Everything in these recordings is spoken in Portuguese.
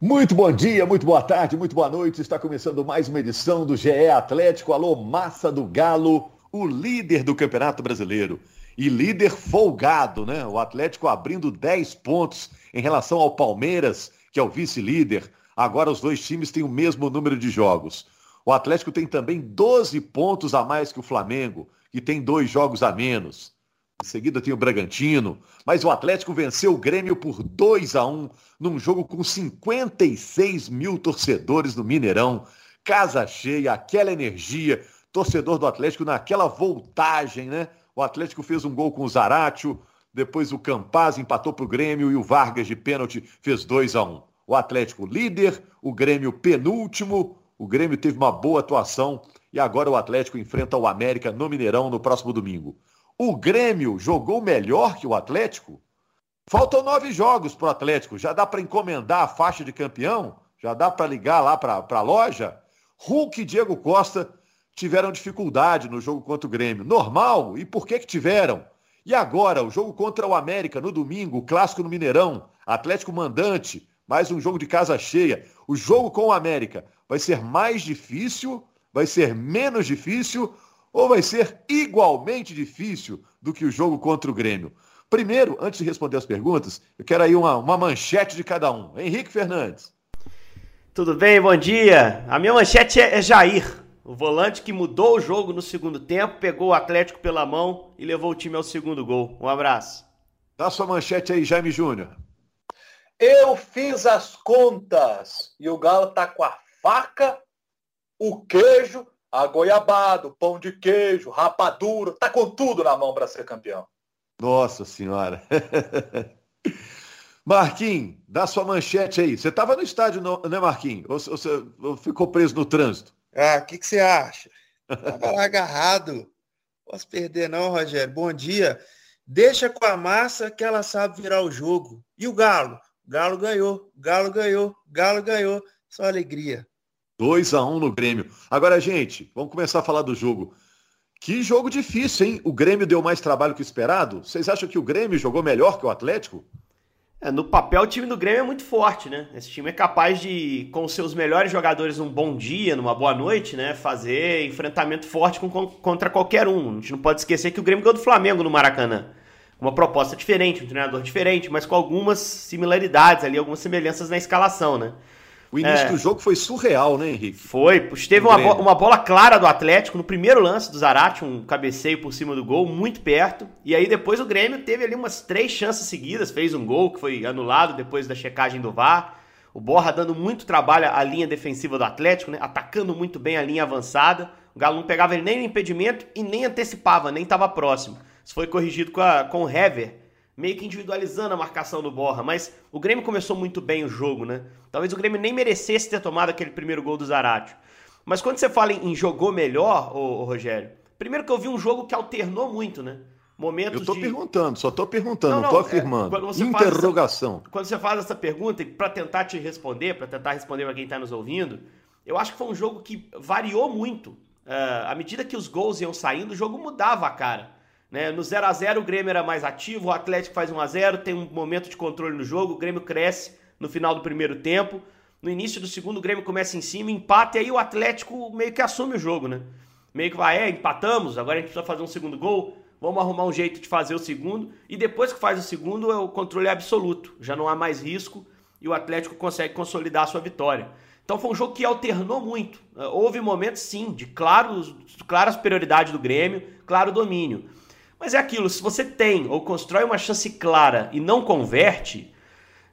Muito bom dia, muito boa tarde, muito boa noite. Está começando mais uma edição do GE Atlético. Alô, Massa do Galo, o líder do Campeonato Brasileiro. E líder folgado, né? O Atlético abrindo 10 pontos em relação ao Palmeiras, que é o vice-líder. Agora os dois times têm o mesmo número de jogos. O Atlético tem também 12 pontos a mais que o Flamengo, que tem dois jogos a menos. Em seguida tem o Bragantino, mas o Atlético venceu o Grêmio por 2 a 1 num jogo com 56 mil torcedores no Mineirão. Casa cheia, aquela energia, torcedor do Atlético naquela voltagem, né? O Atlético fez um gol com o Zaratio, depois o Campaz empatou para o Grêmio e o Vargas de pênalti fez 2 a 1 O Atlético líder, o Grêmio penúltimo. O Grêmio teve uma boa atuação e agora o Atlético enfrenta o América no Mineirão no próximo domingo. O Grêmio jogou melhor que o Atlético? Faltam nove jogos para o Atlético. Já dá para encomendar a faixa de campeão? Já dá para ligar lá para a loja? Hulk e Diego Costa tiveram dificuldade no jogo contra o Grêmio. Normal? E por que, que tiveram? E agora, o jogo contra o América no domingo, o clássico no Mineirão, Atlético mandante, mais um jogo de casa cheia. O jogo com o América vai ser mais difícil? Vai ser menos difícil? Ou vai ser igualmente difícil do que o jogo contra o Grêmio? Primeiro, antes de responder as perguntas, eu quero aí uma, uma manchete de cada um. Henrique Fernandes. Tudo bem, bom dia. A minha manchete é, é Jair, o volante que mudou o jogo no segundo tempo, pegou o Atlético pela mão e levou o time ao segundo gol. Um abraço. Dá sua manchete aí, Jaime Júnior. Eu fiz as contas e o Galo tá com a faca, o queijo a goiabada, o pão de queijo, rapadura, tá com tudo na mão para ser campeão. Nossa senhora. Marquinhos, dá sua manchete aí. Você estava no estádio, né, Marquinhos? Ou você ficou preso no trânsito? Ah, o que, que você acha? Tava lá agarrado. Posso perder não, Rogério. Bom dia. Deixa com a massa que ela sabe virar o jogo. E o Galo? O Galo ganhou, Galo ganhou, Galo ganhou. Só alegria. 2 a 1 no Grêmio. Agora, gente, vamos começar a falar do jogo. Que jogo difícil, hein? O Grêmio deu mais trabalho que o esperado? Vocês acham que o Grêmio jogou melhor que o Atlético? É, no papel, o time do Grêmio é muito forte, né? Esse time é capaz de, com seus melhores jogadores num bom dia, numa boa noite, né? Fazer enfrentamento forte com, contra qualquer um. A gente não pode esquecer que o Grêmio ganhou do Flamengo no Maracanã. Uma proposta diferente, um treinador diferente, mas com algumas similaridades ali, algumas semelhanças na escalação, né? O início é. do jogo foi surreal, né, Henrique? Foi. Teve uma, bo uma bola clara do Atlético no primeiro lance do Zarate, um cabeceio por cima do gol, muito perto. E aí depois o Grêmio teve ali umas três chances seguidas, fez um gol que foi anulado depois da checagem do VAR. O Borra dando muito trabalho à linha defensiva do Atlético, né? atacando muito bem a linha avançada. O Galo não pegava ele nem no impedimento e nem antecipava, nem estava próximo. Isso foi corrigido com, a, com o Hever, meio que individualizando a marcação do Borra, mas o Grêmio começou muito bem o jogo, né? Talvez o Grêmio nem merecesse ter tomado aquele primeiro gol do Zaratio. Mas quando você fala em, jogou melhor, ô, ô, Rogério, primeiro que eu vi um jogo que alternou muito, né? Momentos eu tô de... perguntando, só tô perguntando, não, não, não tô é, afirmando. É, Interrogação. Essa, quando você faz essa pergunta, para tentar te responder, para tentar responder para quem está nos ouvindo, eu acho que foi um jogo que variou muito. Uh, à medida que os gols iam saindo, o jogo mudava a cara. Né? No 0 a 0 o Grêmio era mais ativo, o Atlético faz 1 a 0 tem um momento de controle no jogo, o Grêmio cresce no final do primeiro tempo. No início do segundo, o Grêmio começa em cima, empata, e aí o Atlético meio que assume o jogo, né? Meio que vai, é, empatamos, agora a gente precisa fazer um segundo gol, vamos arrumar um jeito de fazer o segundo. E depois que faz o segundo, é o controle absoluto, já não há mais risco e o Atlético consegue consolidar a sua vitória. Então foi um jogo que alternou muito. Houve momentos, sim, de claro, clara superioridade do Grêmio, claro domínio. Mas é aquilo, se você tem ou constrói uma chance clara e não converte,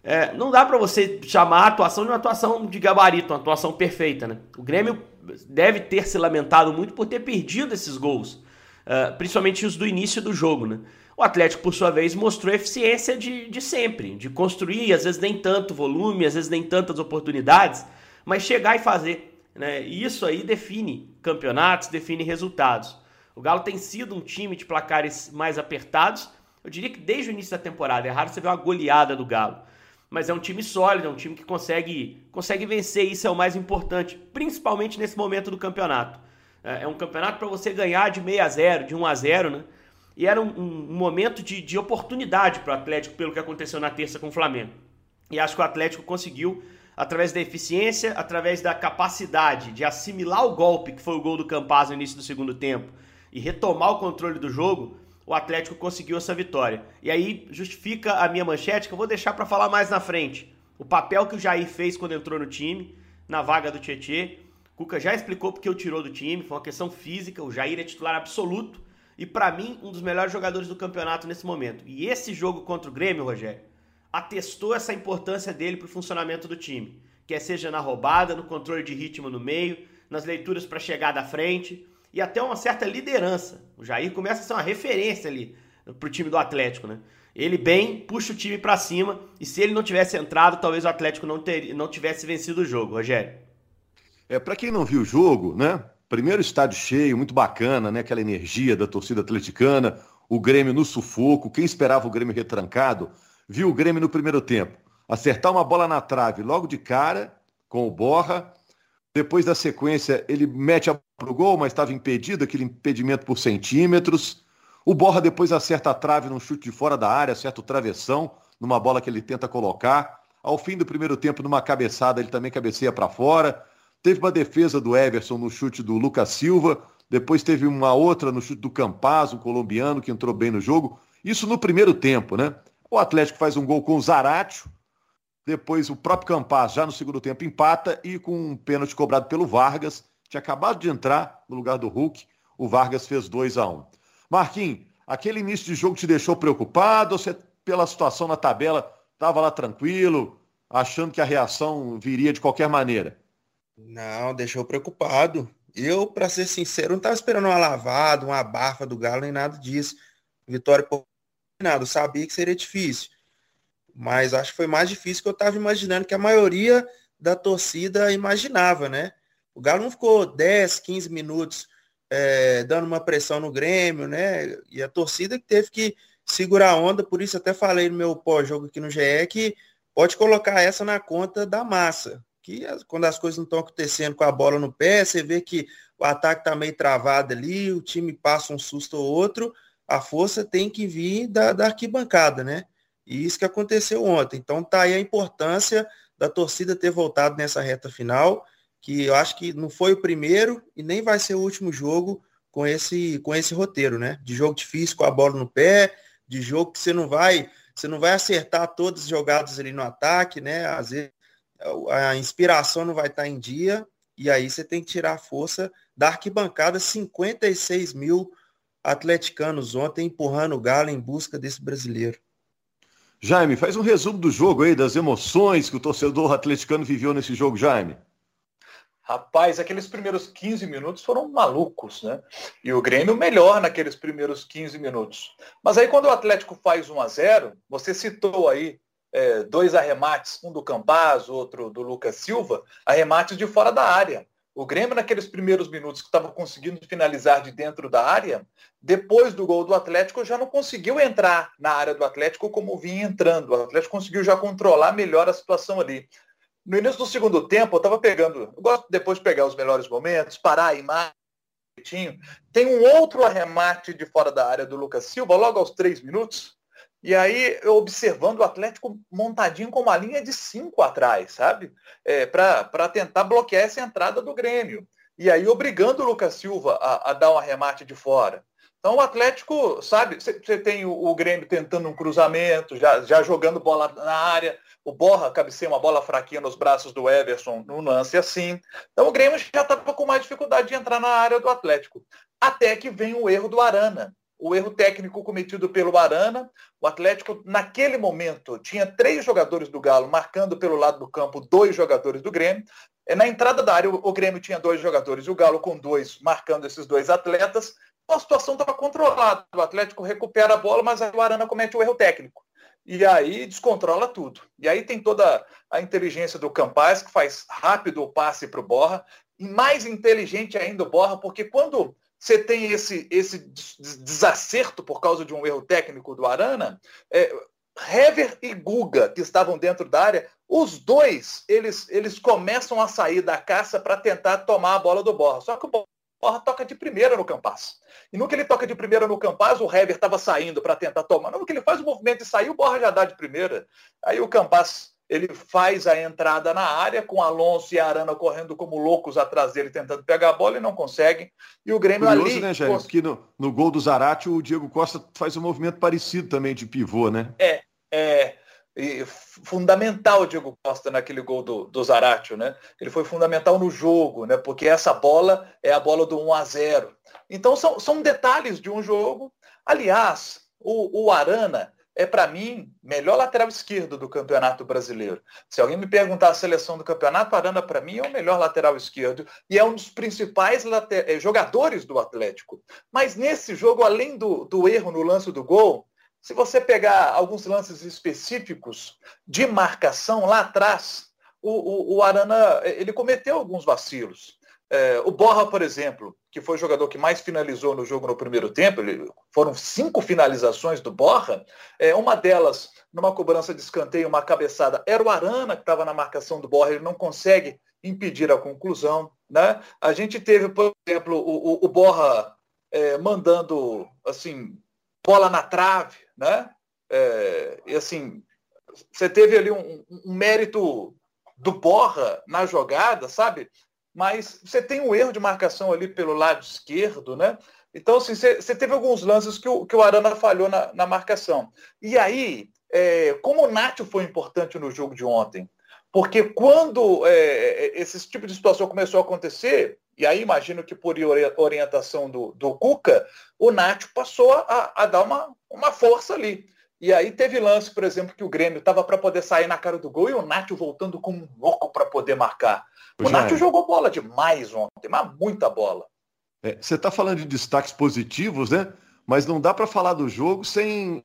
é, não dá para você chamar a atuação de uma atuação de gabarito, uma atuação perfeita, né? O Grêmio deve ter se lamentado muito por ter perdido esses gols, uh, principalmente os do início do jogo, né? O Atlético, por sua vez, mostrou eficiência de, de sempre, de construir, às vezes nem tanto volume, às vezes nem tantas oportunidades, mas chegar e fazer. Né? E isso aí define campeonatos, define resultados. O Galo tem sido um time de placares mais apertados. Eu diria que desde o início da temporada. É raro você ver uma goleada do Galo. Mas é um time sólido, é um time que consegue, consegue vencer. Isso é o mais importante, principalmente nesse momento do campeonato. É, é um campeonato para você ganhar de 6 a 0 de 1 a 0 né? E era um, um momento de, de oportunidade para o Atlético, pelo que aconteceu na terça com o Flamengo. E acho que o Atlético conseguiu através da eficiência, através da capacidade de assimilar o golpe, que foi o gol do Campaz no início do segundo tempo, e retomar o controle do jogo, o Atlético conseguiu essa vitória. E aí justifica a minha manchete, que eu vou deixar para falar mais na frente. O papel que o Jair fez quando entrou no time, na vaga do Tietê. Cuca já explicou porque o tirou do time, foi uma questão física. O Jair é titular absoluto e, para mim, um dos melhores jogadores do campeonato nesse momento. E esse jogo contra o Grêmio, Rogério, atestou essa importância dele para o funcionamento do time. Quer seja na roubada, no controle de ritmo no meio, nas leituras para chegar da frente e até uma certa liderança. O Jair começa a ser uma referência ali pro time do Atlético, né? Ele bem puxa o time para cima e se ele não tivesse entrado, talvez o Atlético não, ter, não tivesse vencido o jogo, Rogério. É, para quem não viu o jogo, né? Primeiro estádio cheio, muito bacana, né? Aquela energia da torcida atleticana, o Grêmio no sufoco, quem esperava o Grêmio retrancado, viu o Grêmio no primeiro tempo acertar uma bola na trave logo de cara com o Borra, depois da sequência, ele mete a pro gol, mas estava impedido, aquele impedimento por centímetros. O Borra depois acerta a trave num chute de fora da área, acerta o travessão, numa bola que ele tenta colocar. Ao fim do primeiro tempo, numa cabeçada, ele também cabeceia para fora. Teve uma defesa do Everson no chute do Lucas Silva. Depois teve uma outra no chute do Campaz, um colombiano que entrou bem no jogo. Isso no primeiro tempo, né? O Atlético faz um gol com o Zaratio, depois o próprio Campaz, já no segundo tempo, empata e com um pênalti cobrado pelo Vargas, tinha acabado de entrar no lugar do Hulk, o Vargas fez 2 a 1 um. Marquinhos, aquele início de jogo te deixou preocupado ou você, pela situação na tabela, estava lá tranquilo, achando que a reação viria de qualquer maneira? Não, deixou preocupado. Eu, para ser sincero, não estava esperando uma lavada, uma barfa do Galo, nem nada disso. Vitória por nada, eu sabia que seria difícil mas acho que foi mais difícil que eu estava imaginando que a maioria da torcida imaginava, né? O Galo não ficou 10, 15 minutos é, dando uma pressão no Grêmio, né? E a torcida que teve que segurar a onda, por isso até falei no meu pós-jogo aqui no GE que pode colocar essa na conta da massa. Que quando as coisas não estão acontecendo com a bola no pé, você vê que o ataque está meio travado ali, o time passa um susto ou outro, a força tem que vir da, da arquibancada, né? E isso que aconteceu ontem. Então tá aí a importância da torcida ter voltado nessa reta final, que eu acho que não foi o primeiro e nem vai ser o último jogo com esse com esse roteiro, né? De jogo difícil com a bola no pé, de jogo que você não vai você não vai acertar todas as jogadas ali no ataque, né? Às vezes a inspiração não vai estar em dia e aí você tem que tirar a força da arquibancada 56 mil atleticanos ontem empurrando o Galo em busca desse brasileiro. Jaime, faz um resumo do jogo aí, das emoções que o torcedor atleticano viveu nesse jogo, Jaime. Rapaz, aqueles primeiros 15 minutos foram malucos, né? E o Grêmio melhor naqueles primeiros 15 minutos. Mas aí quando o Atlético faz 1 a 0 você citou aí é, dois arremates, um do Campaz, outro do Lucas Silva, arremates de fora da área. O Grêmio, naqueles primeiros minutos que estava conseguindo finalizar de dentro da área, depois do gol do Atlético, já não conseguiu entrar na área do Atlético como vinha entrando. O Atlético conseguiu já controlar melhor a situação ali. No início do segundo tempo, eu estava pegando, eu gosto depois de pegar os melhores momentos, parar a imagem. Tem um outro arremate de fora da área do Lucas Silva, logo aos três minutos, e aí, eu observando o Atlético montadinho com uma linha de cinco atrás, sabe? É, para tentar bloquear essa entrada do Grêmio. E aí, obrigando o Lucas Silva a, a dar um arremate de fora. Então, o Atlético, sabe, você tem o, o, Grêmio tentando um cruzamento, já, já jogando bola na área. O Borra cabeceia uma bola fraquinha nos braços do Everson num lance assim. Então, o Grêmio já estava com mais dificuldade de entrar na área do Atlético. Até que vem o erro do Arana o erro técnico cometido pelo Arana. O Atlético, naquele momento, tinha três jogadores do Galo marcando pelo lado do campo dois jogadores do Grêmio. Na entrada da área, o Grêmio tinha dois jogadores o Galo com dois marcando esses dois atletas. A situação estava controlada. O Atlético recupera a bola, mas o Arana comete o erro técnico. E aí descontrola tudo. E aí tem toda a inteligência do Campaz, que faz rápido o passe para o Borra. E mais inteligente ainda o Borra, porque quando você tem esse, esse desacerto por causa de um erro técnico do Arana. É, Hever e Guga, que estavam dentro da área, os dois, eles, eles começam a sair da caça para tentar tomar a bola do Borra. Só que o Borra toca de primeira no Campas. E no que ele toca de primeira no Campas, o Hever estava saindo para tentar tomar. No que ele faz o movimento e sair, o Borra já dá de primeira. Aí o Campas ele faz a entrada na área com Alonso e Arana correndo como loucos atrás dele tentando pegar a bola e não conseguem. E o Grêmio Curioso, ali. né, Jair? Cons... Porque no, no gol do Zarate o Diego Costa faz um movimento parecido também de pivô, né? É, é. Fundamental o Diego Costa naquele gol do, do Zaratio, né? Ele foi fundamental no jogo, né? Porque essa bola é a bola do 1 a 0. Então são, são detalhes de um jogo. Aliás, o, o Arana é, para mim, melhor lateral esquerdo do Campeonato Brasileiro. Se alguém me perguntar a seleção do campeonato, Arana, para mim, é o melhor lateral esquerdo e é um dos principais eh, jogadores do Atlético. Mas nesse jogo, além do, do erro no lance do gol, se você pegar alguns lances específicos de marcação lá atrás, o, o, o Arana ele cometeu alguns vacilos. É, o Borra, por exemplo, que foi o jogador que mais finalizou no jogo no primeiro tempo, ele, foram cinco finalizações do Borra, é, uma delas numa cobrança de escanteio, uma cabeçada, era o Arana que estava na marcação do Borra, ele não consegue impedir a conclusão. Né? A gente teve, por exemplo, o, o, o Borra é, mandando assim, bola na trave, né? É, e assim, você teve ali um, um, mérito do Borra na jogada, sabe? Mas você tem um erro de marcação ali pelo lado esquerdo, né? Então, assim, você, você teve alguns lances que o, que o Arana falhou na, na marcação. E aí, é, como o Nacho foi importante no jogo de ontem? Porque quando é, esse tipo de situação começou a acontecer, e aí imagino que por orientação do, do Cuca, o Nacho passou a, a dar uma, uma força ali. E aí teve lance, por exemplo, que o Grêmio estava para poder sair na cara do gol e o Nacho voltando como um louco para poder marcar. O Nacho jogou bola demais ontem, mas muita bola. É, você está falando de destaques positivos, né? Mas não dá para falar do jogo sem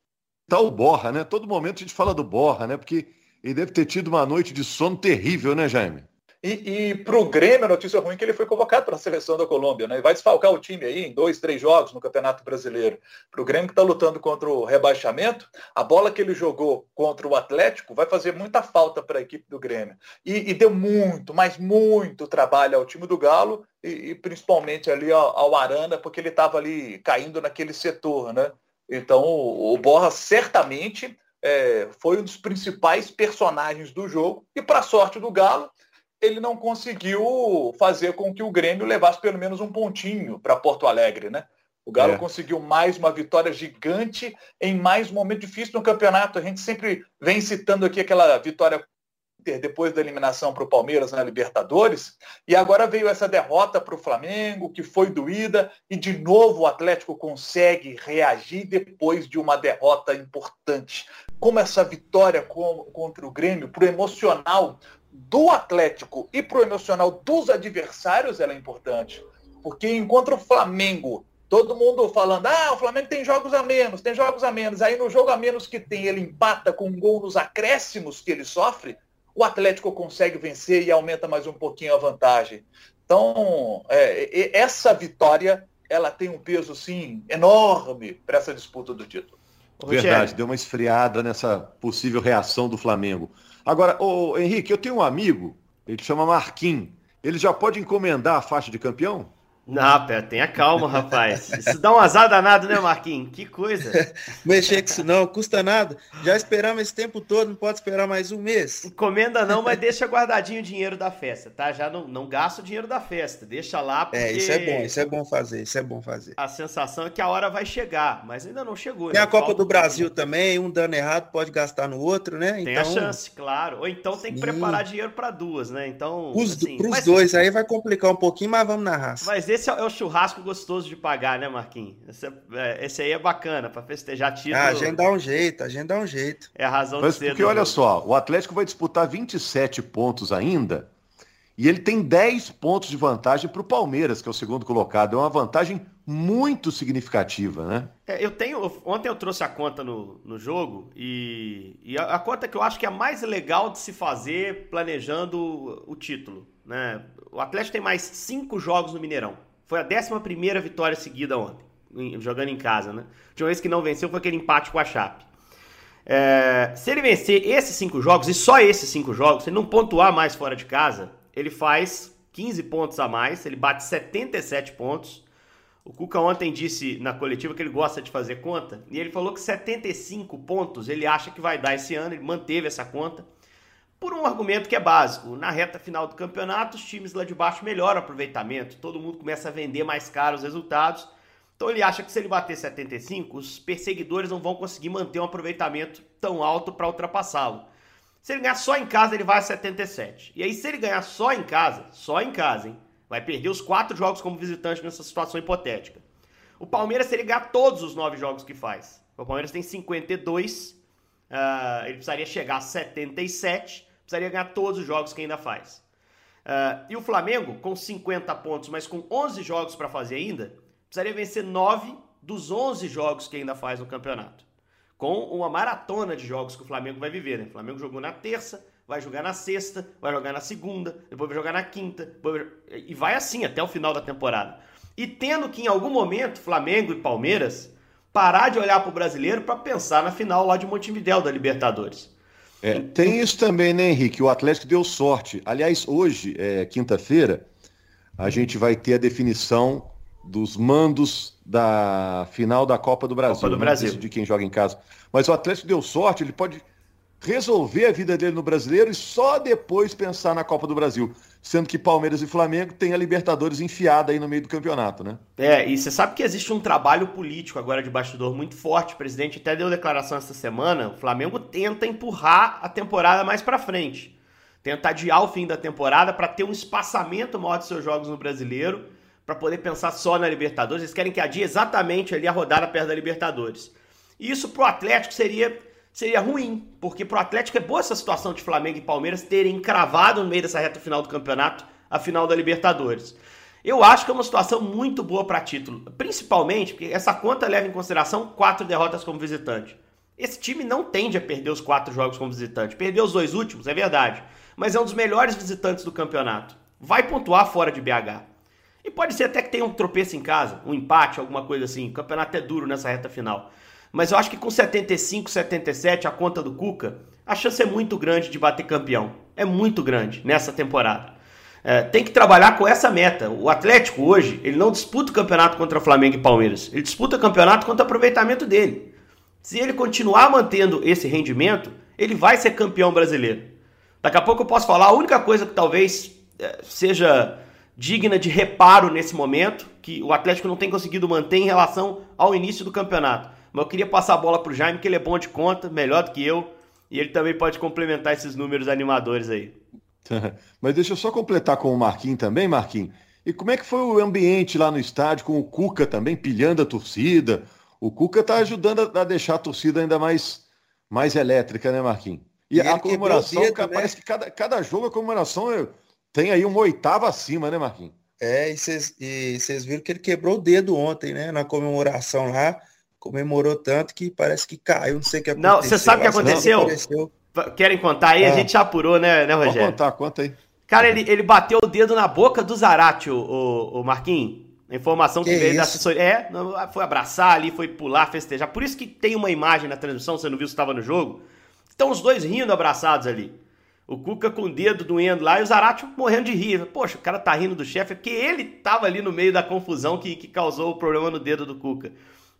o Borra, né? Todo momento a gente fala do Borra, né? Porque ele deve ter tido uma noite de sono terrível, né, Jaime? E, e para o Grêmio, a notícia ruim é que ele foi convocado para a seleção da Colômbia, né? E vai desfalcar o time aí em dois, três jogos no Campeonato Brasileiro. Para o Grêmio que está lutando contra o rebaixamento, a bola que ele jogou contra o Atlético vai fazer muita falta para a equipe do Grêmio. E, e, deu muito, mas muito trabalho ao time do Galo e, e principalmente ali ao, ao, Arana, porque ele estava ali caindo naquele setor, né? Então o, o Borra certamente é, foi um dos principais personagens do jogo e para sorte do Galo ele não conseguiu fazer com que o Grêmio levasse pelo menos um pontinho para Porto Alegre, né? O Galo é. conseguiu mais uma vitória gigante em mais um momento difícil no campeonato. A gente sempre vem citando aqui aquela vitória depois da eliminação para o Palmeiras na Libertadores, e agora veio essa derrota para o Flamengo, que foi doída, e de novo o Atlético consegue reagir depois de uma derrota importante. Como essa vitória contra o Grêmio, para o emocional do Atlético e para o emocional dos adversários ela é importante. Porque enquanto o Flamengo, todo mundo falando, ah, o Flamengo tem jogos a menos, tem jogos a menos. Aí no jogo a menos que tem, ele empata com um gol nos acréscimos que ele sofre, o Atlético consegue vencer e aumenta mais um pouquinho a vantagem. Então, é, essa vitória, ela tem um peso, sim, enorme para essa disputa do título. Verdade, deu uma esfriada nessa possível reação do Flamengo. Agora, ô, Henrique, eu tenho um amigo, ele chama Marquinhos. Ele já pode encomendar a faixa de campeão? Não, pera, tenha calma, rapaz. Isso dá um azar danado, né, Marquinhos? Que coisa. Mexer com isso não, custa nada. Já esperamos esse tempo todo, não pode esperar mais um mês. Encomenda não, mas deixa guardadinho o dinheiro da festa, tá? Já não, não gasta o dinheiro da festa, deixa lá porque... É, isso é bom, isso é bom fazer, isso é bom fazer. A sensação é que a hora vai chegar, mas ainda não chegou. Tem né? a Copa do Brasil também, um dando errado pode gastar no outro, né? Tem então... a chance, claro. Ou então tem que Sim. preparar dinheiro para duas, né? Então, Os, assim, pros mas... dois, aí vai complicar um pouquinho, mas vamos na raça. Mas esse é o churrasco gostoso de pagar, né, Marquinhos? Esse, é, esse aí é bacana, para festejar título. Ah, a gente dá um jeito, a gente dá um jeito. É a razão Mas de ser. Porque olha só, o Atlético vai disputar 27 pontos ainda, e ele tem 10 pontos de vantagem para o Palmeiras, que é o segundo colocado. É uma vantagem muito significativa, né? É, eu tenho. Ontem eu trouxe a conta no, no jogo e, e a, a, conta que eu acho que é a mais legal de se fazer planejando o, o título. Né? O Atlético tem mais cinco jogos no Mineirão. Foi a 11 vitória seguida ontem, jogando em casa, né? De uma vez que não venceu foi aquele empate com a Chape. É, se ele vencer esses cinco jogos, e só esses cinco jogos, se ele não pontuar mais fora de casa, ele faz 15 pontos a mais, ele bate 77 pontos. O Cuca ontem disse na coletiva que ele gosta de fazer conta, e ele falou que 75 pontos ele acha que vai dar esse ano, ele manteve essa conta. Por um argumento que é básico. Na reta final do campeonato, os times lá de baixo melhoram o aproveitamento, todo mundo começa a vender mais caro os resultados. Então ele acha que se ele bater 75, os perseguidores não vão conseguir manter um aproveitamento tão alto para ultrapassá-lo. Se ele ganhar só em casa, ele vai a 77. E aí, se ele ganhar só em casa, só em casa, hein? Vai perder os quatro jogos como visitante nessa situação hipotética. O Palmeiras, se ele ganhar todos os nove jogos que faz, o Palmeiras tem 52, uh, ele precisaria chegar a 77 precisaria ganhar todos os jogos que ainda faz. Uh, e o Flamengo, com 50 pontos, mas com 11 jogos para fazer ainda, precisaria vencer 9 dos 11 jogos que ainda faz no campeonato. Com uma maratona de jogos que o Flamengo vai viver. Né? O Flamengo jogou na terça, vai jogar na sexta, vai jogar na segunda, depois vai jogar na quinta, depois... e vai assim até o final da temporada. E tendo que em algum momento Flamengo e Palmeiras parar de olhar para o brasileiro para pensar na final lá de Montevidéu da Libertadores. É, tem isso também, né, Henrique? O Atlético deu sorte. Aliás, hoje, é, quinta-feira, a gente vai ter a definição dos mandos da final da Copa do Brasil. Copa do Brasil. De quem joga em casa. Mas o Atlético deu sorte, ele pode resolver a vida dele no brasileiro e só depois pensar na Copa do Brasil. Sendo que Palmeiras e Flamengo têm a Libertadores enfiada aí no meio do campeonato, né? É, e você sabe que existe um trabalho político agora de bastidor muito forte. O presidente até deu declaração essa semana. O Flamengo tenta empurrar a temporada mais para frente. Tenta adiar o fim da temporada para ter um espaçamento maior de seus jogos no brasileiro, para poder pensar só na Libertadores. Eles querem que adie exatamente ali a rodada perto da Libertadores. E isso pro Atlético seria seria ruim, porque pro Atlético é boa essa situação de Flamengo e Palmeiras terem cravado no meio dessa reta final do campeonato a final da Libertadores. Eu acho que é uma situação muito boa para título, principalmente porque essa conta leva em consideração quatro derrotas como visitante. Esse time não tende a perder os quatro jogos como visitante. Perdeu os dois últimos, é verdade, mas é um dos melhores visitantes do campeonato. Vai pontuar fora de BH. E pode ser até que tenha um tropeço em casa, um empate, alguma coisa assim. O campeonato é duro nessa reta final. Mas eu acho que com 75, 77, a conta do Cuca, a chance é muito grande de bater campeão. É muito grande nessa temporada. É, tem que trabalhar com essa meta. O Atlético hoje, ele não disputa o campeonato contra Flamengo e Palmeiras. Ele disputa o campeonato contra o aproveitamento dele. Se ele continuar mantendo esse rendimento, ele vai ser campeão brasileiro. Daqui a pouco eu posso falar a única coisa que talvez é, seja digna de reparo nesse momento, que o Atlético não tem conseguido manter em relação ao início do campeonato. Mas eu queria passar a bola pro Jaime, que ele é bom de conta, melhor do que eu. E ele também pode complementar esses números animadores aí. Mas deixa eu só completar com o Marquinhos também, Marquinhos. E como é que foi o ambiente lá no estádio com o Cuca também pilhando a torcida? O Cuca tá ajudando a deixar a torcida ainda mais, mais elétrica, né, Marquinhos? E, e a comemoração, dedo, parece né? que cada, cada jogo a comemoração tem aí uma oitava acima, né, Marquinhos? É, e vocês viram que ele quebrou o dedo ontem, né, na comemoração lá comemorou tanto que parece que caiu, não sei o que aconteceu. Não, você sabe o que aconteceu? Querem contar aí? A gente já apurou, né, né Rogério? Pode contar, conta aí. Cara, ele, ele bateu o dedo na boca do Zarate, o, o, o Marquinhos. A informação que, que veio isso? da assessoria. É, foi abraçar ali, foi pular, festejar. Por isso que tem uma imagem na transmissão, você não viu se estava no jogo. Estão os dois rindo abraçados ali. O Cuca com o dedo doendo lá e o Zarate morrendo de rir. Poxa, o cara tá rindo do chefe, é porque ele tava ali no meio da confusão que, que causou o problema no dedo do Cuca.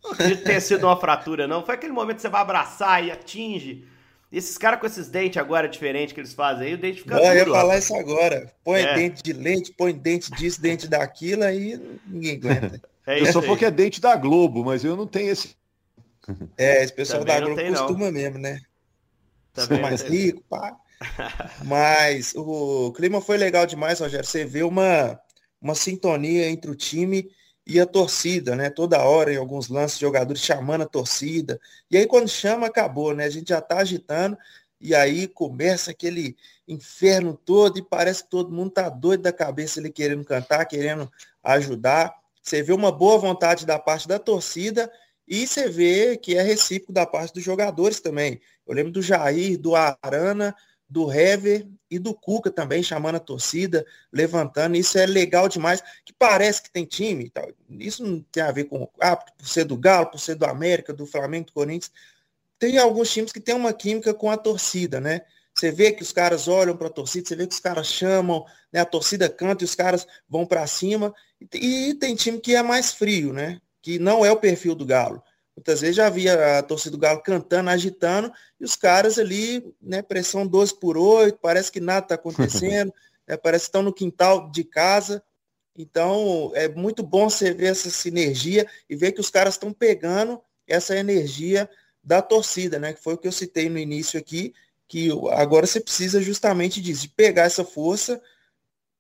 Não acredito ter sido uma fratura, não. Foi aquele momento que você vai abraçar e atinge. Esses caras com esses dentes agora diferentes que eles fazem aí, o dente fica não. Eu ia falar isso agora. Põe é. dente de leite, põe dente disso, dente daquilo, aí ninguém aguenta. É eu só for que é dente da Globo, mas eu não tenho esse. É, esse pessoal Também da Globo tem, costuma não. mesmo, né? Também Sou mais rico, pá. mas o clima foi legal demais, Rogério. Você vê uma, uma sintonia entre o time e a torcida, né? Toda hora, em alguns lances, jogadores chamando a torcida. E aí, quando chama, acabou, né? A gente já está agitando, e aí começa aquele inferno todo, e parece que todo mundo tá doido da cabeça ele querendo cantar, querendo ajudar. Você vê uma boa vontade da parte da torcida e você vê que é recíproco da parte dos jogadores também. Eu lembro do Jair, do Arana, do Hever e do Cuca também, chamando a torcida, levantando. Isso é legal demais, que parece que tem time. Tal. Isso não tem a ver com ah, por ser do Galo, por ser do América, do Flamengo, do Corinthians. Tem alguns times que tem uma química com a torcida, né? Você vê que os caras olham para a torcida, você vê que os caras chamam, né? a torcida canta e os caras vão para cima. E, e tem time que é mais frio, né? Que não é o perfil do Galo. Muitas vezes já via a torcida do Galo cantando, agitando, e os caras ali, né, pressão 12 por 8, parece que nada está acontecendo, né, parece que estão no quintal de casa. Então, é muito bom você ver essa sinergia e ver que os caras estão pegando essa energia da torcida, né? Que foi o que eu citei no início aqui, que agora você precisa justamente disso, de pegar essa força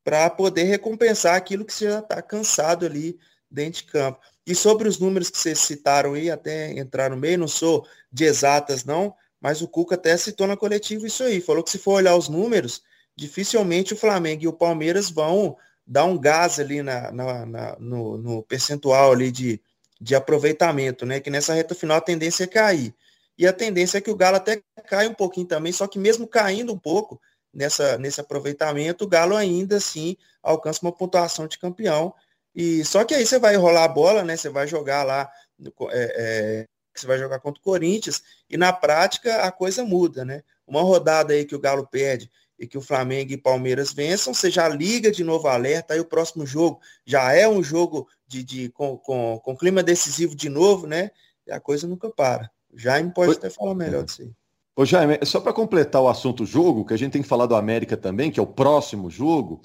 para poder recompensar aquilo que você já está cansado ali dentro de campo. E sobre os números que vocês citaram aí, até entrar no meio, não sou de exatas não, mas o Cuca até citou na coletiva isso aí, falou que se for olhar os números, dificilmente o Flamengo e o Palmeiras vão dar um gás ali na, na, na no, no, percentual ali de, de aproveitamento, né? Que nessa reta final a tendência é cair. E a tendência é que o Galo até caia um pouquinho também, só que mesmo caindo um pouco nessa, nesse aproveitamento, o Galo ainda assim alcança uma pontuação de campeão. E só que aí você vai rolar a bola, né? Você vai jogar lá, é, é, você vai jogar contra o Corinthians, e na prática a coisa muda, né? Uma rodada aí que o Galo perde e que o Flamengo e Palmeiras vençam, você já liga de novo alerta, aí o próximo jogo já é um jogo de, de com, com, com clima decisivo de novo, né? E a coisa nunca para. Jaime pode até falar melhor disso aí. Ô Jaime, só para completar o assunto jogo, que a gente tem que falar do América também, que é o próximo jogo.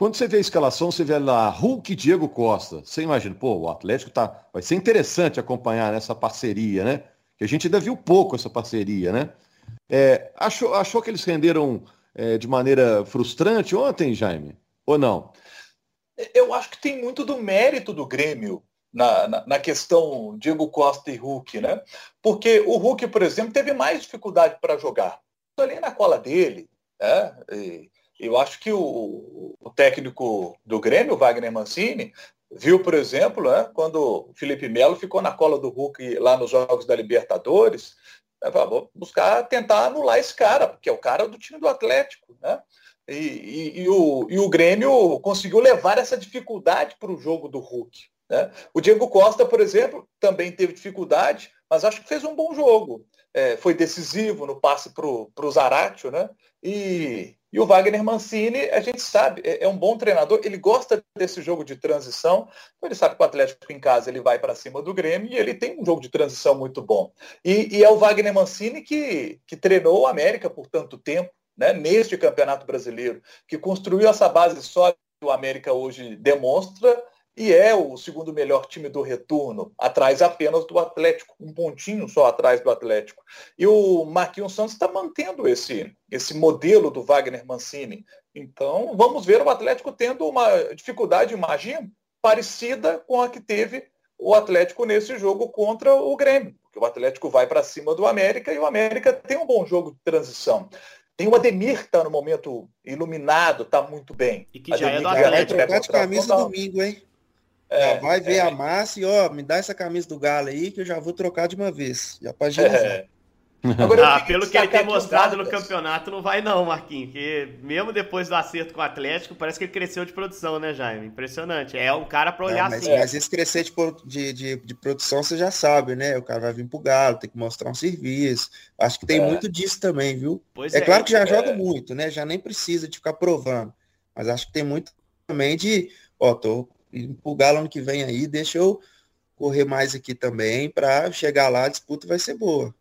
Quando você vê a escalação, você vê lá Hulk e Diego Costa. Você imagina, pô, o Atlético tá. Vai ser interessante acompanhar essa parceria, né? Que a gente ainda viu pouco essa parceria, né? É, achou, achou que eles renderam é, de maneira frustrante ontem, Jaime? Ou não? Eu acho que tem muito do mérito do Grêmio na, na, na, questão Diego Costa e Hulk, né? Porque o Hulk, por exemplo, teve mais dificuldade para jogar. Ali na cola dele, né? E eu acho que o, o, técnico do Grêmio, Wagner Mancini, viu, por exemplo, né, quando o Felipe Melo ficou na cola do Hulk lá nos Jogos da Libertadores, né, vou buscar tentar anular esse cara, porque é o cara do time do Atlético, né? E, e, e, o, e o Grêmio conseguiu levar essa dificuldade para o jogo do Hulk. Né? O Diego Costa, por exemplo, também teve dificuldade, mas acho que fez um bom jogo. É, foi decisivo no passe para o Zaratio, né? E, e o Wagner Mancini, a gente sabe, é, é, um bom treinador, ele gosta desse jogo de transição, então ele sabe que o Atlético em casa ele vai para cima do Grêmio e ele tem um jogo de transição muito bom. E, e é o Wagner Mancini que, que treinou o América por tanto tempo, né, neste Campeonato Brasileiro, que construiu essa base sólida que o América hoje demonstra e é o segundo melhor time do retorno, atrás apenas do Atlético, um pontinho só atrás do Atlético. E o Marquinhos Santos está mantendo esse, esse modelo do Wagner Mancini. Então, vamos ver o Atlético tendo uma dificuldade, imagino, parecida com a que teve o Atlético nesse jogo contra o Grêmio. Porque o Atlético vai para cima do América e o América tem um bom jogo de transição. Tem o Ademir que está no momento iluminado, está muito bem. E que já Ademir, é do Atlético. Vai trocar de camisa domingo, hein? É, vai ver é. a massa e ó, me dá essa camisa do Galo aí que eu já vou trocar de uma vez. Já pode é. Agora, ah, pelo que ele tem mostrado no campeonato, não vai não, Marquinhos. Que mesmo depois do acerto com o Atlético, parece que ele cresceu de produção, né, Jaime? Impressionante. É um cara para olhar não, mas, assim. Mas esse crescer de, de, de, de, produção, você já sabe, né? O cara vai vir pro Galo, tem que mostrar um serviço. Acho que tem é. muito disso também, viu? Pois é, é claro que já joga muito, né? Já nem precisa de ficar provando. Mas acho que tem muito também de, ó, tô o Galo ano que vem aí, deixa eu correr mais aqui também para chegar lá, a disputa vai ser boa.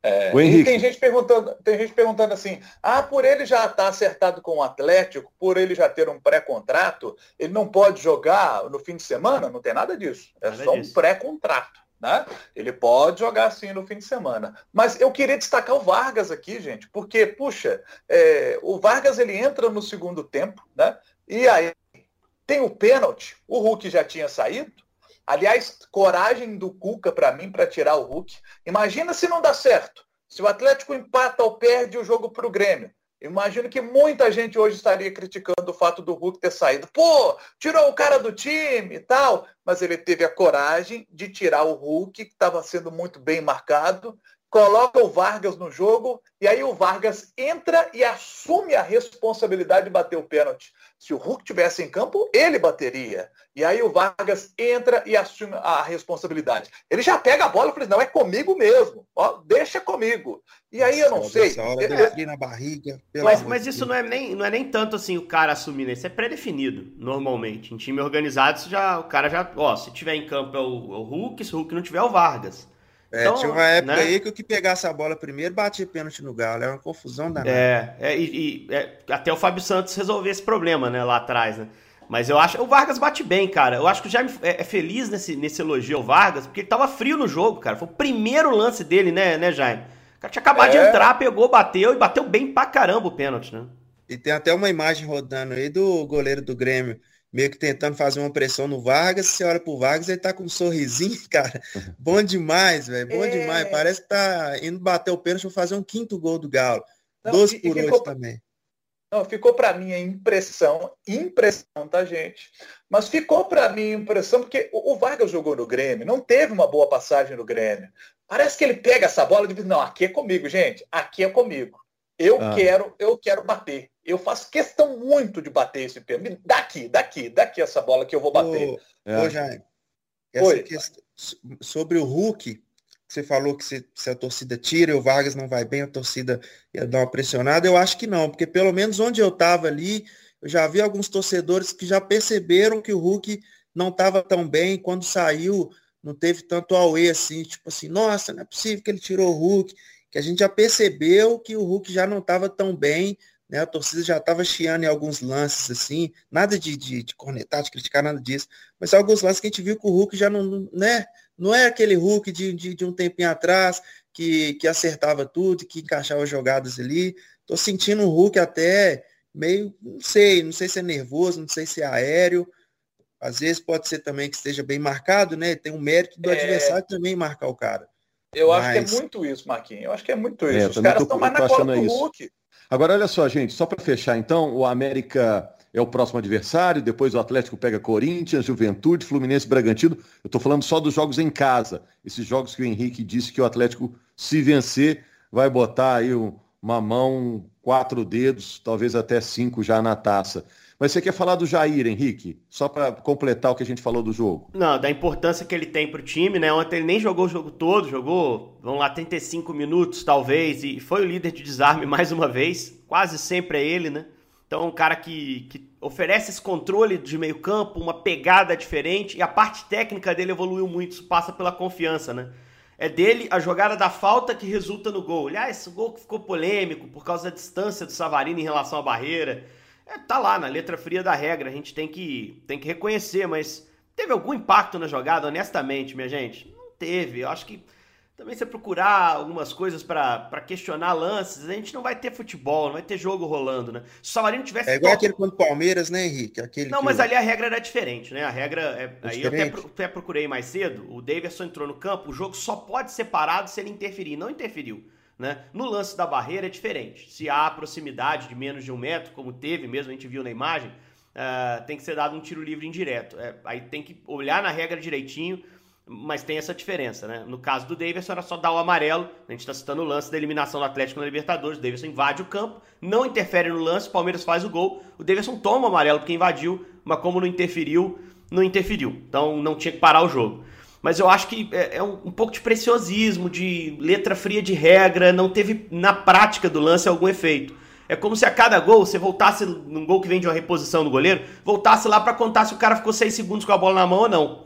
É, e tem gente perguntando, tem gente perguntando assim, ah, por ele já estar tá acertado com o Atlético, por ele já ter um pré-contrato, ele não pode jogar no fim de semana? Não tem nada disso. É nada só disso. um pré-contrato. Né? Ele pode jogar assim no fim de semana. Mas eu queria destacar o Vargas aqui, gente, porque, puxa, é, o Vargas ele entra no segundo tempo, né? E aí tem o pênalti, o Hulk já tinha saído. Aliás, coragem do Cuca para mim para tirar o Hulk. Imagina se não dá certo. Se o Atlético empata ou perde o jogo para o Grêmio. Imagino que muita gente hoje estaria criticando o fato do Hulk ter saído. Pô, tirou o cara do time e tal. Mas ele teve a coragem de tirar o Hulk, que estava sendo muito bem marcado, coloca o Vargas no jogo e aí o Vargas entra e assume a responsabilidade de bater o pênalti. Se o Hulk tivesse em campo, ele bateria. E aí o Vargas entra e assume a responsabilidade. Ele já pega a bola e fala, não, é comigo mesmo. Ó, deixa comigo. E aí eu não sei. É... na barriga. Mas, mas isso não é, nem, não é nem tanto assim o cara assumindo, isso é pré-definido, normalmente. Em time organizado, já, o cara já, ó, se tiver em campo é o, é o Hulk, se o Hulk não tiver é o Vargas. É, então, tinha uma época né? aí que o que pegasse a bola primeiro batia pênalti no Galo. É uma confusão danada. É, é e, e é, até o Fábio Santos resolver esse problema, né, lá atrás, né? Mas eu acho. O Vargas bate bem, cara. Eu acho que o Jaime é, é, feliz nesse, nesse elogio ao Vargas, porque ele tava frio no jogo, cara. Foi o primeiro lance dele, né, né, Jaime? O cara tinha acabado é. de entrar, pegou, bateu e bateu bem pra caramba o pênalti, né? E tem até uma imagem rodando aí do goleiro do Grêmio meio que tentando fazer uma pressão no Vargas. Você olha pro Vargas, ele tá com um sorrisinho, cara. Bom demais, velho. Bom é... demais. Parece que tá indo bater o pênalti para fazer um quinto gol do Galo. Não, 12 por 8 ficou... também. Não, ficou para mim a impressão, impressão, tá, gente? Mas ficou para mim a impressão, porque o, Vargas jogou no Grêmio, não teve uma boa passagem no Grêmio. Parece que ele pega essa bola e diz, não, aqui é comigo, gente, aqui é comigo. Eu ah. quero, eu quero bater. Eu faço questão muito de bater esse pênalti. Daqui, daqui, daqui essa bola que eu vou bater. Ô, é. ô Jaime, essa questão, sobre o Hulk, você falou que se, se, a torcida tira e o Vargas não vai bem, a torcida ia dar uma pressionada. Eu acho que não, porque pelo menos onde eu estava ali, eu já vi alguns torcedores que já perceberam que o Hulk não estava tão bem. Quando saiu, não teve tanto auê assim, tipo assim, nossa, não é possível que ele tirou o Hulk que a gente já percebeu que o Hulk já não estava tão bem, né? A torcida já estava chiando em alguns lances, assim, nada de, de, de, cornetar, de criticar, nada disso, mas alguns lances que a gente viu que o Hulk já não, né? Não é aquele Hulk de, de, de um tempinho atrás que, que acertava tudo, que encaixava jogadas ali. Tô sentindo o Hulk até meio, não sei, não sei se é nervoso, não sei se é aéreo. Às vezes pode ser também que esteja bem marcado, né? Tem um mérito do é... adversário também marcar o cara. Eu Mas... acho que é muito isso, Marquinhos. Eu acho que é muito é, isso. É, Os caras estão mais na cola do Hulk. Agora, olha só, gente, só para fechar, então, o América é o próximo adversário, depois o Atlético pega Corinthians, Juventude, Fluminense, Bragantino. Eu estou falando só dos jogos em casa. Esses jogos que o Henrique disse que o Atlético, se vencer, vai botar aí uma mão, quatro dedos, talvez até cinco já na taça. Mas você quer falar do Jair, Henrique? Só para completar o que a gente falou do jogo. Não, da importância que ele tem para o time, né? Ontem ele nem jogou o jogo todo, jogou, vamos lá, 35 minutos talvez, e foi o líder de desarme mais uma vez. Quase sempre é ele, né? Então, um cara que, que oferece esse controle de meio campo, uma pegada diferente, e a parte técnica dele evoluiu muito, isso passa pela confiança, né? É dele a jogada da falta que resulta no gol. Aliás, esse gol ficou polêmico por causa da distância do Savarino em relação à barreira. É, tá lá na letra fria da regra, a gente tem que, tem que reconhecer, mas teve algum impacto na jogada, honestamente, minha gente? Não teve. Eu acho que também se procurar algumas coisas para questionar lances, a gente não vai ter futebol, não vai ter jogo rolando, né? Se o Savarino tivesse. É igual aquele contra o Palmeiras, né, Henrique? Aquele não, mas ali a regra era diferente, né? A regra. É... é aí eu até, até procurei mais cedo, o Davidson entrou no campo, o jogo só pode ser parado se ele interferir. Não interferiu. Né? No lance da barreira é diferente. Se há proximidade de menos de um metro, como teve mesmo, a gente viu na imagem, uh, tem que ser dado um tiro livre indireto. É, aí tem que olhar na regra direitinho, mas tem essa diferença. Né? No caso do Davidson, era só dar o amarelo. A gente está citando o lance da eliminação do Atlético na Libertadores. O Davidson invade o campo, não interfere no lance, o Palmeiras faz o gol. O Davidson toma o amarelo porque invadiu, mas como não interferiu, não interferiu. Então não tinha que parar o jogo. Mas eu acho que é, é um, um, pouco de preciosismo, de letra fria de regra, não teve na prática do lance algum efeito. É como se a cada gol você voltasse num gol que vem de uma reposição do goleiro, voltasse lá para contar se o cara ficou seis segundos com a bola na mão ou não.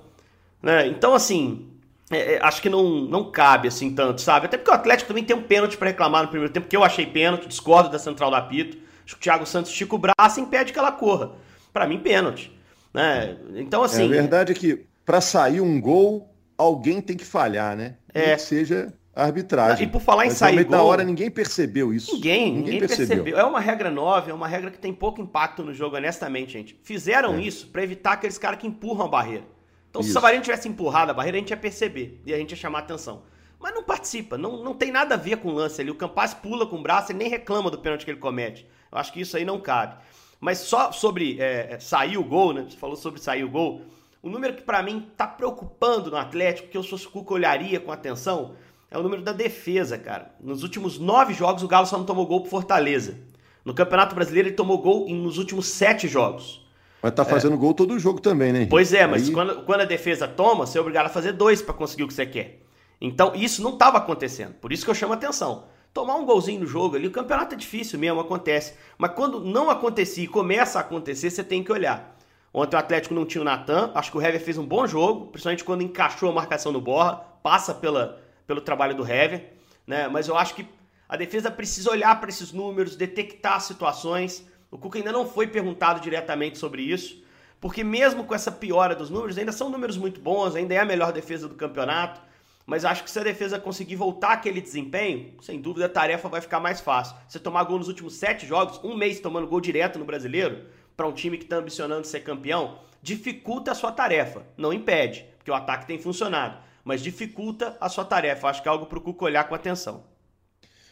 Né? Então, assim, é, é, acho que não, não cabe assim tanto, sabe? Até porque o Atlético também tem um pênalti para reclamar no primeiro tempo, que eu achei pênalti, discordo da central do apito. Acho que o Thiago Santos estica o braço e impede que ela corra. Para mim, pênalti. Né? Então, assim. É, a verdade é que para sair um gol, alguém tem que falhar, né? É. Que seja a arbitragem. E por falar em Mas, sair gol... na hora ninguém percebeu isso. Ninguém, ninguém, ninguém percebeu. percebeu. É uma regra nova, é uma regra que tem pouco impacto no jogo, honestamente, gente. Fizeram é. isso para evitar aqueles caras que empurram a barreira. Então, isso. se o Savarino tivesse empurrado a barreira, a gente ia perceber e a gente ia chamar atenção. Mas não participa, não, não tem nada a ver com o lance ali. O Campas pula com o braço e nem reclama do pênalti que ele comete. Eu acho que isso aí não cabe. Mas só sobre é, é sair o gol, né? Você falou sobre sair o gol. O número que para mim tá preocupando no Atlético, que eu sou Cuca olharia com atenção, é o número da defesa, cara. Nos últimos nove jogos, o Galo só não tomou gol pro Fortaleza. No Campeonato Brasileiro, ele tomou gol nos últimos sete jogos. Mas tá fazendo é. gol todo jogo também, né? Pois é, mas Aí... quando, quando a defesa toma, você é obrigado a fazer dois para conseguir o que você quer. Então, isso não estava acontecendo. Por isso que eu chamo atenção tomar um golzinho no jogo ali. O campeonato é difícil mesmo, acontece. Mas quando não acontecia e começa a acontecer, você tem que olhar. Ontem o Atlético não tinha o Natan. Acho que o Hever fez um bom jogo, principalmente quando encaixou a marcação no Borra. Passa pela, pelo trabalho do Hever, né? Mas eu acho que a defesa precisa olhar para esses números, detectar situações. O Cuca ainda não foi perguntado diretamente sobre isso, porque mesmo com essa piora dos números, ainda são números muito bons, ainda é a melhor defesa do campeonato. Mas acho que se a defesa conseguir voltar aquele desempenho, sem dúvida a tarefa vai ficar mais fácil. Você tomar gol nos últimos sete jogos, um mês tomando gol direto no brasileiro, para um time que está ambicionando ser campeão, dificulta a sua tarefa. Não impede, porque o ataque tem funcionado, mas dificulta a sua tarefa. Acho que é algo para o Cuco olhar com atenção.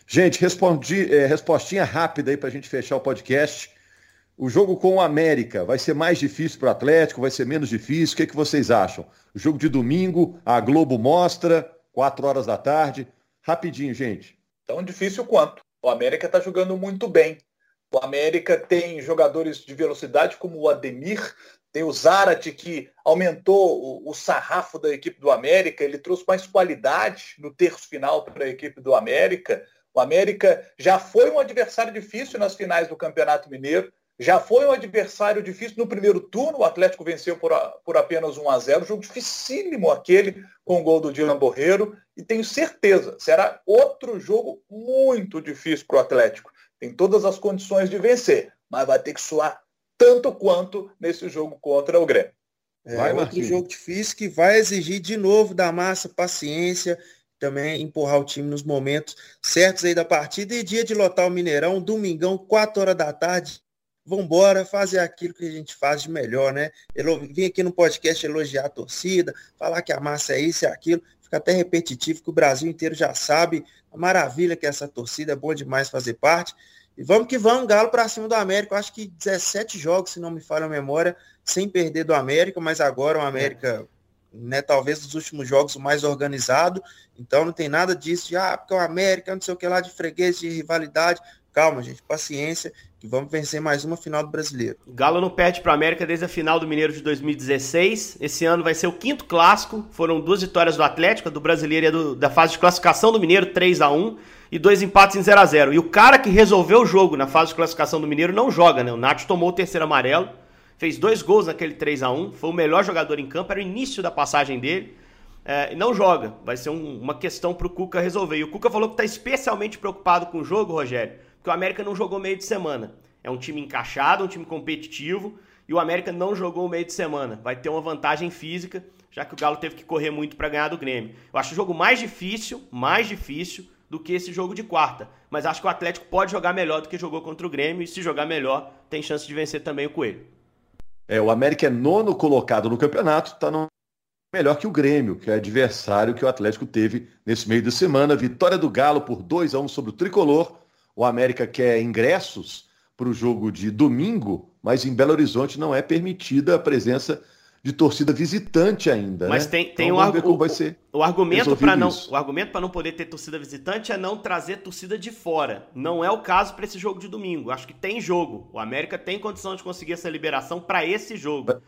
Gente, respondi, é, respostinha rápida aí para a gente fechar o podcast. O jogo com o América vai ser mais difícil para o Atlético, vai ser menos difícil? O que, é que vocês acham? O jogo de domingo, a Globo mostra, 4 horas da tarde. Rapidinho, gente. Tão difícil quanto. O América está jogando muito bem. O América tem jogadores de velocidade como o Ademir, tem o Zarate que aumentou o, o, sarrafo da equipe do América, ele trouxe mais qualidade no terço final para a equipe do América. O América já foi um adversário difícil nas finais do Campeonato Mineiro, já foi um adversário difícil no primeiro turno, o Atlético venceu por, por apenas 1 a 0 jogo dificílimo aquele com o gol do Dylan Borreiro, e tenho certeza, será outro jogo muito difícil para o Atlético. Tem todas as condições de vencer, mas vai ter que suar tanto quanto nesse jogo contra o Grêmio. É vai, outro jogo difícil que vai exigir de novo da massa paciência, também empurrar o time nos momentos certos aí da partida e dia de lotar o Mineirão, domingão, 4 horas da tarde, vamos embora fazer aquilo que a gente faz de melhor, né? Vim aqui no podcast elogiar a torcida, falar que a massa é isso e é aquilo, fica até repetitivo, que o Brasil inteiro já sabe a maravilha que é essa torcida, é bom demais fazer parte. E vamos que vamos, Galo para cima do América. Eu acho que 17 jogos, se não me falha a memória, sem perder do América, mas agora o América, né, talvez dos últimos jogos o mais organizado. Então não tem nada disso de ah, porque o América, não sei o que lá de freguês, de rivalidade. Calma, gente, paciência, que vamos vencer mais uma final do Brasileiro. Galo não perde para América desde a final do Mineiro de 2016. Esse ano vai ser o quinto clássico. Foram duas vitórias do Atlético, do Brasileiro e do, da fase de classificação do Mineiro, 3 a 1 e dois empates em 0 a 0 E o cara que resolveu o jogo na fase de classificação do Mineiro não joga, né? O Nath tomou o terceiro amarelo, fez dois gols naquele 3 a 1 foi o melhor jogador em campo, era o início da passagem dele. É, não joga. Vai ser um, uma questão para o Cuca resolver. E o Cuca falou que está especialmente preocupado com o jogo, Rogério porque o América não jogou meio de semana. É um time encaixado, um time competitivo, e o América não jogou meio de semana. Vai ter uma vantagem física, já que o Galo teve que correr muito para ganhar do Grêmio. Eu acho o jogo mais difícil, mais difícil do que esse jogo de quarta. Mas acho que o Atlético pode jogar melhor do que jogou contra o Grêmio, e se jogar melhor, tem chance de vencer também o Coelho. É, o América é nono colocado no campeonato, está no melhor que o Grêmio, que é adversário que o Atlético teve nesse meio de semana. Vitória do Galo por 2 a 1 sobre o Tricolor o América quer ingressos para o jogo de domingo, mas em Belo Horizonte não é permitida a presença de torcida visitante ainda. Mas né? tem, tem então, um argu vai ser o argumento para não o argumento para não poder ter torcida visitante é não trazer torcida de fora. Não é o caso para esse jogo de domingo. Acho que tem jogo. O América tem condição de conseguir essa liberação para esse jogo.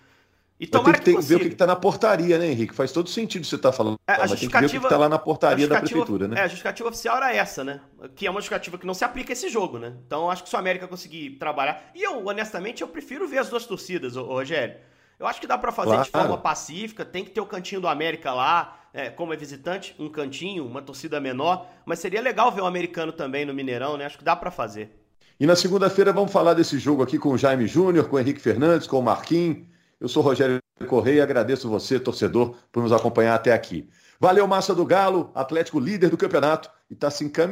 E tomara tem que, que ver o que está na portaria, né, Henrique? Faz todo sentido você estar tá falando. É, a justificativa, tem que ver o que está lá na portaria da prefeitura, né? É, a justificativa oficial era essa, né? Que é uma justificativa que não se aplica a esse jogo, né? Então acho que se o América conseguir trabalhar. E eu, honestamente, eu prefiro ver as duas torcidas, Rogério. Eu acho que dá para fazer claro. de forma pacífica, tem que ter o cantinho do América lá, é, como é visitante, um cantinho, uma torcida menor, mas seria legal ver o um americano também no Mineirão, né? Acho que dá para fazer. E na segunda-feira vamos falar desse jogo aqui com o Jaime Júnior, com o Henrique Fernandes, com o Marquinhos. Eu sou Rogério Correia e agradeço você, torcedor, por nos acompanhar até aqui. Valeu, Massa do Galo, Atlético líder do campeonato e está se encaminhando.